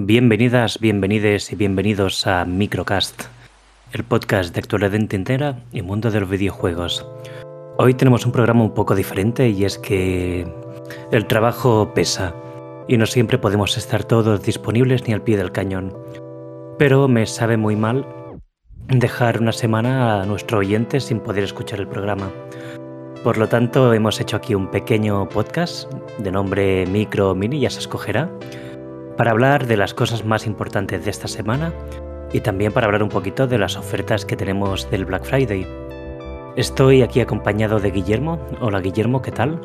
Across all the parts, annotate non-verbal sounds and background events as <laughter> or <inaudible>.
Bienvenidas, bienvenides y bienvenidos a Microcast, el podcast de actualidad entera y mundo de los videojuegos. Hoy tenemos un programa un poco diferente y es que el trabajo pesa y no siempre podemos estar todos disponibles ni al pie del cañón. Pero me sabe muy mal dejar una semana a nuestro oyente sin poder escuchar el programa. Por lo tanto, hemos hecho aquí un pequeño podcast de nombre Micro Mini, ya se escogerá, para hablar de las cosas más importantes de esta semana y también para hablar un poquito de las ofertas que tenemos del Black Friday. Estoy aquí acompañado de Guillermo. Hola Guillermo, ¿qué tal?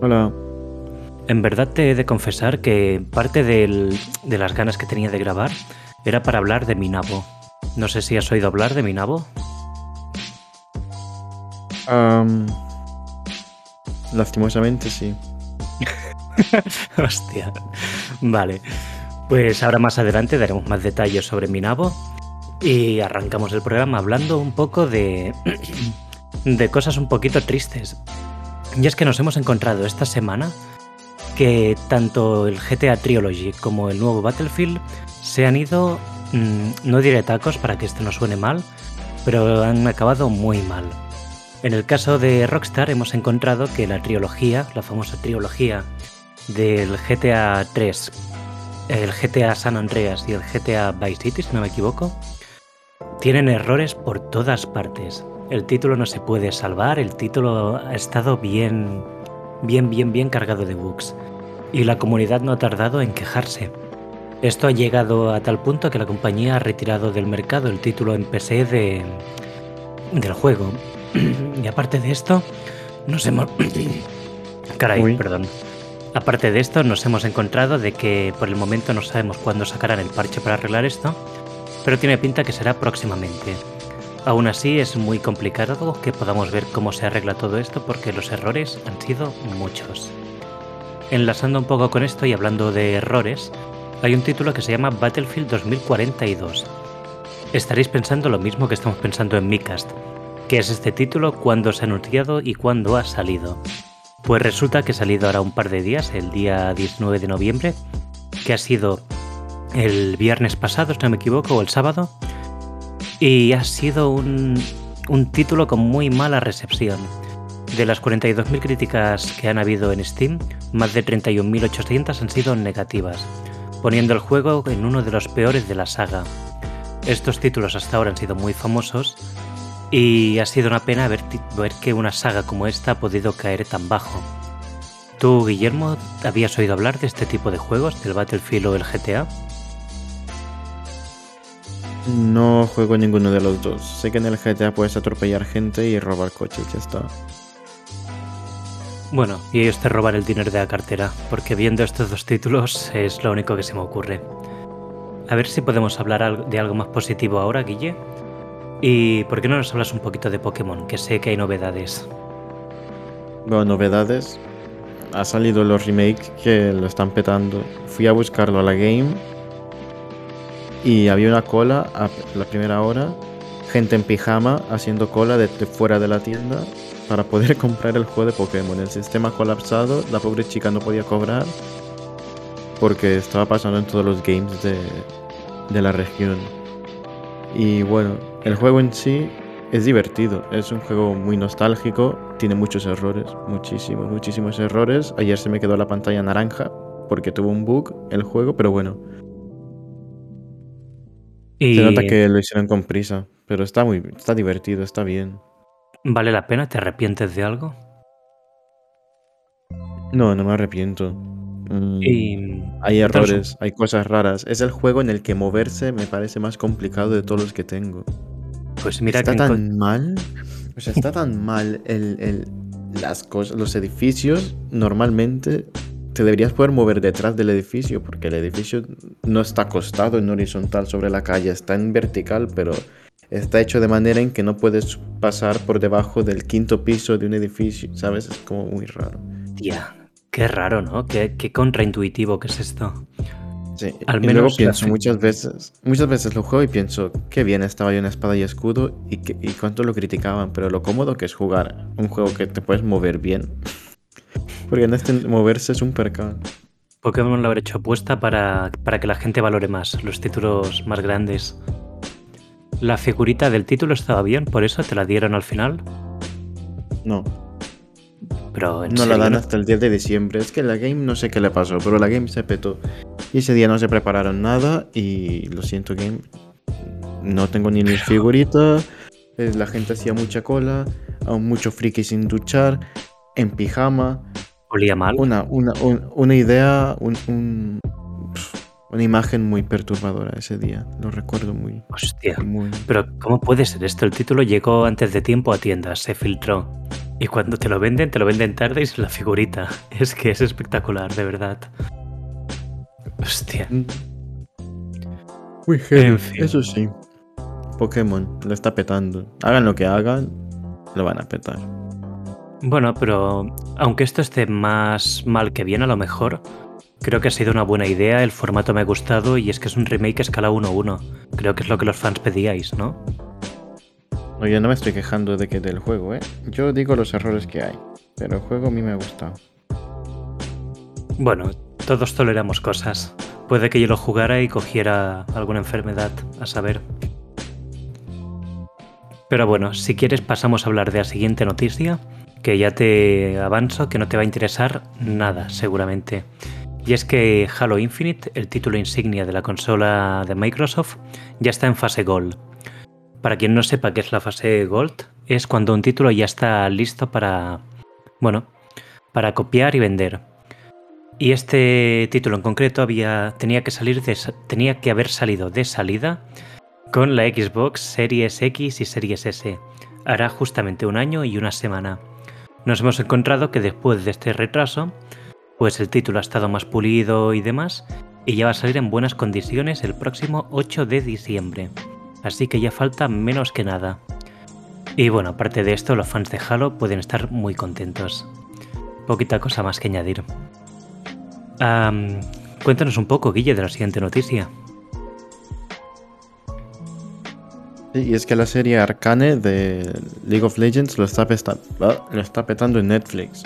Hola. En verdad te he de confesar que parte de las ganas que tenía de grabar era para hablar de mi nabo. No sé si has oído hablar de mi nabo. lastimosamente sí. <laughs> Hostia. Vale. Pues ahora más adelante daremos más detalles sobre mi nabo y arrancamos el programa hablando un poco de, <clears throat> de cosas un poquito tristes. Y es que nos hemos encontrado esta semana que tanto el GTA Trilogy como el nuevo Battlefield se han ido, mm, no diré tacos para que esto no suene mal, pero han acabado muy mal. En el caso de Rockstar hemos encontrado que la trilogía, la famosa trilogía del GTA 3, el GTA San Andreas y el GTA Vice City, si no me equivoco, tienen errores por todas partes. El título no se puede salvar, el título ha estado bien, bien, bien, bien cargado de bugs. Y la comunidad no ha tardado en quejarse. Esto ha llegado a tal punto que la compañía ha retirado del mercado el título en PC de, del juego. <clears throat> y aparte de esto, nos <coughs> hemos... Caray, perdón. Aparte de esto, nos hemos encontrado de que por el momento no sabemos cuándo sacarán el parche para arreglar esto, pero tiene pinta que será próximamente. Aún así, es muy complicado que podamos ver cómo se arregla todo esto porque los errores han sido muchos. Enlazando un poco con esto y hablando de errores, hay un título que se llama Battlefield 2042. Estaréis pensando lo mismo que estamos pensando en Micast, que es este título, cuándo se ha anunciado y cuándo ha salido. Pues resulta que ha salido ahora un par de días, el día 19 de noviembre, que ha sido el viernes pasado, si no me equivoco, o el sábado, y ha sido un, título con muy mala recepción. De las 42.000 críticas que han habido en Steam, más de 31.800 han sido negativas, poniendo el juego en uno de los peores de la saga. Estos títulos hasta ahora han sido muy famosos y ha sido una pena ver, que una saga como esta ha podido caer tan bajo. ¿Tú, Guillermo, habías oído hablar de este tipo de juegos, del Battlefield o el GTA? No juego ninguno de los dos. Sé que en el GTA puedes atropellar gente y robar coches, ya está. Bueno, y ellos te roban el dinero de la cartera, porque viendo estos dos títulos es lo único que se me ocurre. A ver si podemos hablar de algo más positivo ahora, Guille. ¿Y por qué no nos hablas un poquito de Pokémon? Que sé que hay novedades. Bueno, novedades. Ha salido los remakes que lo están petando. Fui a buscarlo a la game y había una cola a la primera hora. Gente en pijama haciendo cola desde fuera de la tienda para poder <laughs> comprar el juego de Pokémon. El sistema colapsado, la pobre chica no podía cobrar porque estaba pasando en todos los games de, de la región. Y bueno, el juego en sí es divertido, es un juego muy nostálgico, tiene muchos errores, muchísimos, muchísimos errores. Ayer se me quedó la pantalla naranja porque tuvo un bug el juego, pero bueno. Se nota que lo hicieron con prisa, pero está muy está divertido, está bien. ¿Vale la pena? ¿Te arrepientes de algo? No, no me arrepiento. Mm, hay errores, hay cosas raras. Es el juego en el que moverse me parece más complicado de todos los que tengo. Pues mira está tan mal. O sea, está <laughs> tan mal el, las cosas, los edificios. Normalmente te deberías poder mover detrás del edificio porque el edificio no está acostado en horizontal sobre la calle, está en vertical, pero está hecho de manera en que no puedes pasar por debajo del quinto piso de un edificio, ¿sabes? Es como muy raro. Ya, qué raro, ¿no? Qué, qué contraintuitivo que es esto. Sí, Al menos y luego pienso muchas veces, muchas veces lo juego y pienso, qué bien estaba yo en espada y escudo y, y cuánto lo criticaban, pero lo cómodo que es jugar un juego que te puedes mover bien. Porque en este moverse es un percal. Pokémon lo habrá hecho apuesta para, para que la gente valore más los títulos más grandes. La figurita del título estaba bien, por eso te la dieron al final. No, Pero en no la serio, dan ¿no? hasta el 10 de diciembre. Es que la game no sé qué le pasó, pero la game se petó. Y ese día no se prepararon nada y lo siento game. No tengo ni mi <laughs> figurita. eh, La gente hacía mucha cola. Aún mucho friki sin duchar. En pijama. olía mal. Una, una, un- una idea, un, un- una imagen muy perturbadora ese día. Lo recuerdo muy, Hostia. muy. Pero ¿cómo puede ser esto? El título llegó antes de tiempo a tiendas, se filtró. Y cuando te lo venden, te lo venden tarde y es la figurita. Es que es espectacular, de verdad. Hostia. Muy heavy, En fin. Eso sí. Pokémon lo está petando. Hagan lo que hagan, lo van a petar. Bueno, pero aunque esto esté más mal que bien a lo mejor, creo que ha sido una buena idea, el formato me ha gustado y es que es un remake a escala 1-1. Creo que es lo que los fans pedíais, ¿no? No, yo no me estoy quejando de que del juego, ¿eh? Yo digo los errores que hay. Pero el juego a mí me ha gustado. Bueno, todos toleramos cosas. Puede que yo lo jugara y cogiera alguna enfermedad, a saber. Pero bueno, si quieres pasamos a hablar de la siguiente noticia, que ya te avanzo que no te va a interesar nada, seguramente. Y es que Halo Infinite, el título insignia de la consola de Microsoft, ya está en fase Gold. Para quien no sepa qué es la fase Gold, es cuando un título ya está listo para, bueno, para copiar y vender. Y este título en concreto había, tenía, que salir de, tenía que haber salido de salida con la Xbox Series X y Series S. Hará justamente un año y una semana. Nos hemos encontrado que después de este retraso, pues el título ha estado más pulido y demás, y ya va a salir en buenas condiciones el próximo 8 de diciembre. Así que ya falta menos que nada. Y bueno, aparte de esto, los fans de Halo pueden estar muy contentos. Poquita cosa más que añadir. Cuéntanos un poco, Guille, de la siguiente noticia. Y es que la serie Arcane de League of Legends lo está petando en Netflix.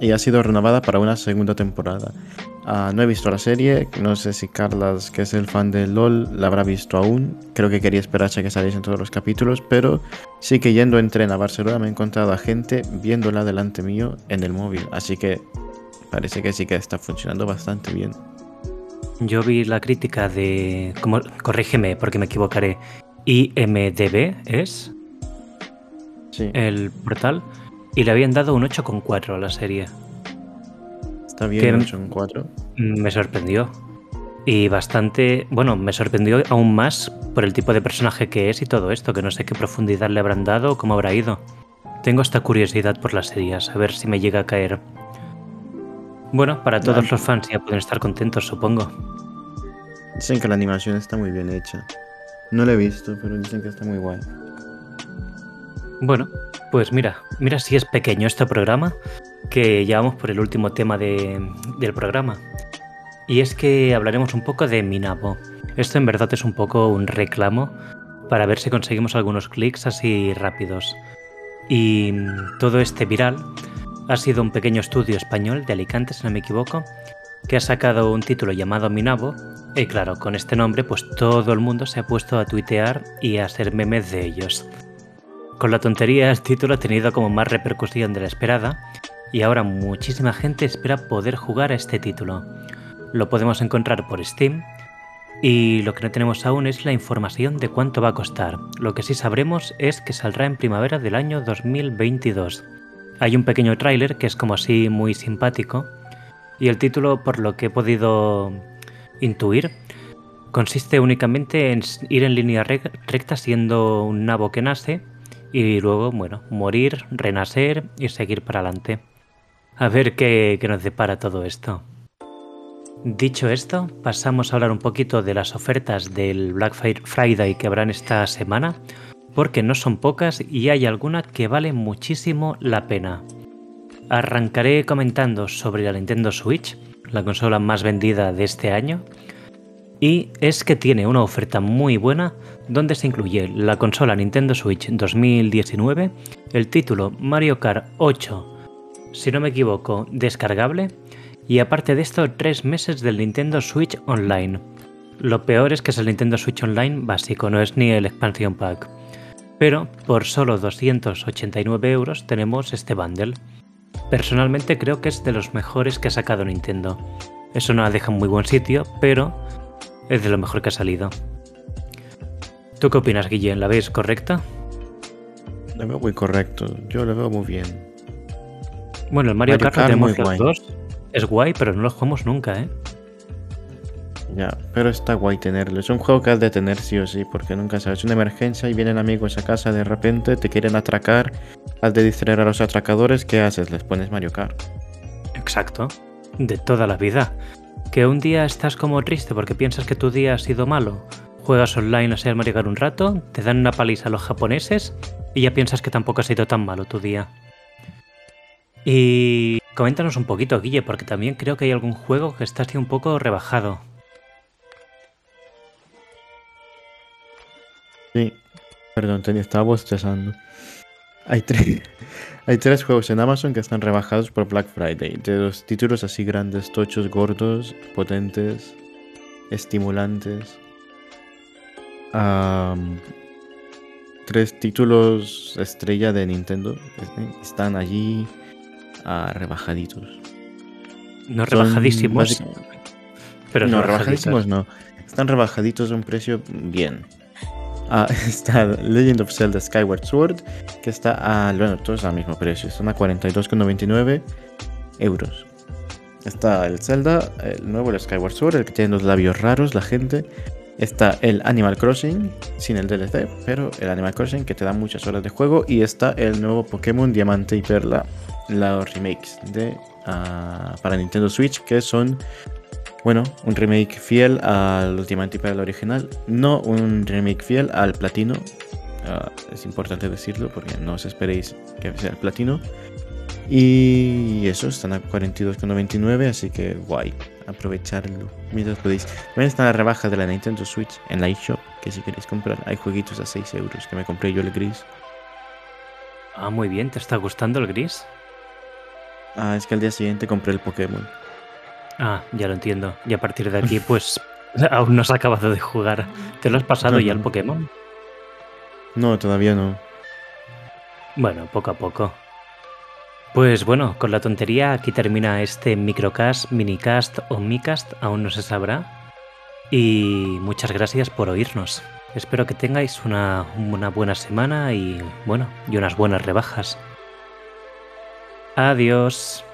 Y ha sido renovada para una segunda temporada. Ah, no he visto la serie, no sé si Carlas, que es el fan de LOL, la habrá visto aún. Creo que quería esperarse a que saliesen todos los capítulos, pero sí que yendo en tren a Barcelona me he encontrado a gente viéndola delante mío en el móvil. Así que parece que sí que está funcionando bastante bien. Yo vi la crítica de. Como, corrígeme porque me equivocaré. IMDB es Sí, el portal. Y le habían dado un 8,4 a la serie. Está bien, que- 8 en 4. Me sorprendió. Y bastante. Bueno, me sorprendió aún más por el tipo de personaje que es y todo esto, que no sé qué profundidad le habrán dado o cómo habrá ido. Tengo esta curiosidad por las series, a ver si me llega a caer. Bueno, para todos Vale. los fans ya pueden estar contentos, supongo. Dicen que la animación está muy bien hecha. No la he visto, pero dicen que está muy guay. Bueno, pues mira, mira si es pequeño este programa, que ya vamos por el último tema de- del programa. Y es que hablaremos un poco de Minabo. Esto en verdad es un poco un reclamo para ver si conseguimos algunos clics así rápidos. Y todo este viral ha sido un pequeño estudio español de Alicante, si no me equivoco, que ha sacado un título llamado Minabo. Y claro, con este nombre pues todo el mundo se ha puesto a tuitear y a hacer memes de ellos. Con la tontería el título ha tenido como más repercusión de la esperada y ahora muchísima gente espera poder jugar a este título. Lo podemos encontrar por Steam y lo que no tenemos aún es la información de cuánto va a costar. Lo que sí sabremos es que saldrá en primavera del año 2022. Hay un pequeño tráiler que es como así muy simpático y el título por lo que he podido intuir consiste únicamente en ir en línea rec- recta siendo un nabo que nace y luego, bueno, morir, renacer y seguir para adelante. A ver qué, qué nos depara todo esto. Dicho esto, pasamos a hablar un poquito de las ofertas del Black Fri- Friday que habrán esta semana, porque no son pocas y hay alguna que vale muchísimo la pena. Arrancaré comentando sobre la Nintendo Switch, la consola más vendida de este año, y es que tiene una oferta muy buena donde se incluye la consola Nintendo Switch 2019, el título Mario Kart 8, si no me equivoco, descargable, Y aparte de esto, tres meses del Nintendo Switch Online. Lo peor es que es el Nintendo Switch Online básico, no es ni el expansion pack. Pero por solo 289 euros tenemos este bundle. Personalmente creo que es de los mejores que ha sacado Nintendo. Eso no la deja en muy buen sitio, pero es de lo mejor que ha salido. ¿Tú qué opinas, Guillén? ¿La ves correcta? Lo veo muy correcto, yo lo veo muy bien. Bueno, el Mario, Kart, tenemos los dos. Es guay, pero no lo jugamos nunca, ¿eh? Ya, pero está guay tenerlo. Es un juego que has de tener sí o sí, porque nunca sabes. Una emergencia y vienen amigos a casa de repente, te quieren atracar, has de distraer a los atracadores, ¿qué haces? Les pones Mario Kart. Exacto. De toda la vida. Que un día estás como triste porque piensas que tu día ha sido malo. Juegas online a ser Mario Kart un rato, te dan una paliza a los japoneses y ya piensas que tampoco ha sido tan malo tu día. Y coméntanos un poquito, Guille, porque también creo que hay algún juego que está así un poco rebajado. Sí, perdón, tenía, estaba bostezando. Hay, tres, <laughs> hay tres juegos en Amazon que están rebajados por Black Friday. De los títulos así grandes, tochos, gordos, potentes, estimulantes. Tres títulos estrella de Nintendo están allí rebajaditos. No rebajadísimos. Pero no, rebajadísimos no. Están rebajaditos a un precio bien. Ah, <laughs> está Legend of Zelda Skyward Sword, que está a, bueno, todos al mismo precio, están a 42,99 euros. Está el Zelda, el nuevo el Skyward Sword, el que tiene los labios raros, la gente. Está el Animal Crossing, sin el DLC, pero el Animal Crossing que te da muchas horas de juego. Y está el nuevo Pokémon Diamante y Perla, los remakes de, uh, para Nintendo Switch, que son, bueno, un remake fiel al Ultimate para el original, no un remake fiel al Platino. Uh, es importante decirlo porque no os esperéis que sea el Platino. Y eso, están a 42,99, así que guay, aprovecharlo mientras podéis. También está la rebaja de la Nintendo Switch en la eShop, que si queréis comprar, hay jueguitos a 6 euros que me compré yo el gris. Ah, muy bien, ¿te está gustando el gris? Ah, es que al día siguiente compré el Pokémon. Ah, ya lo entiendo. Y a partir de aquí, pues <laughs> aún no has acabado de jugar. ¿Te lo has pasado ya el Pokémon? No, todavía no. Bueno, poco a poco. Pues bueno, con la tontería aquí termina este microcast, minicast o micast, aún no se sabrá. Y muchas gracias por oírnos. Espero que tengáis una, una buena semana y bueno, y unas buenas rebajas. Adiós.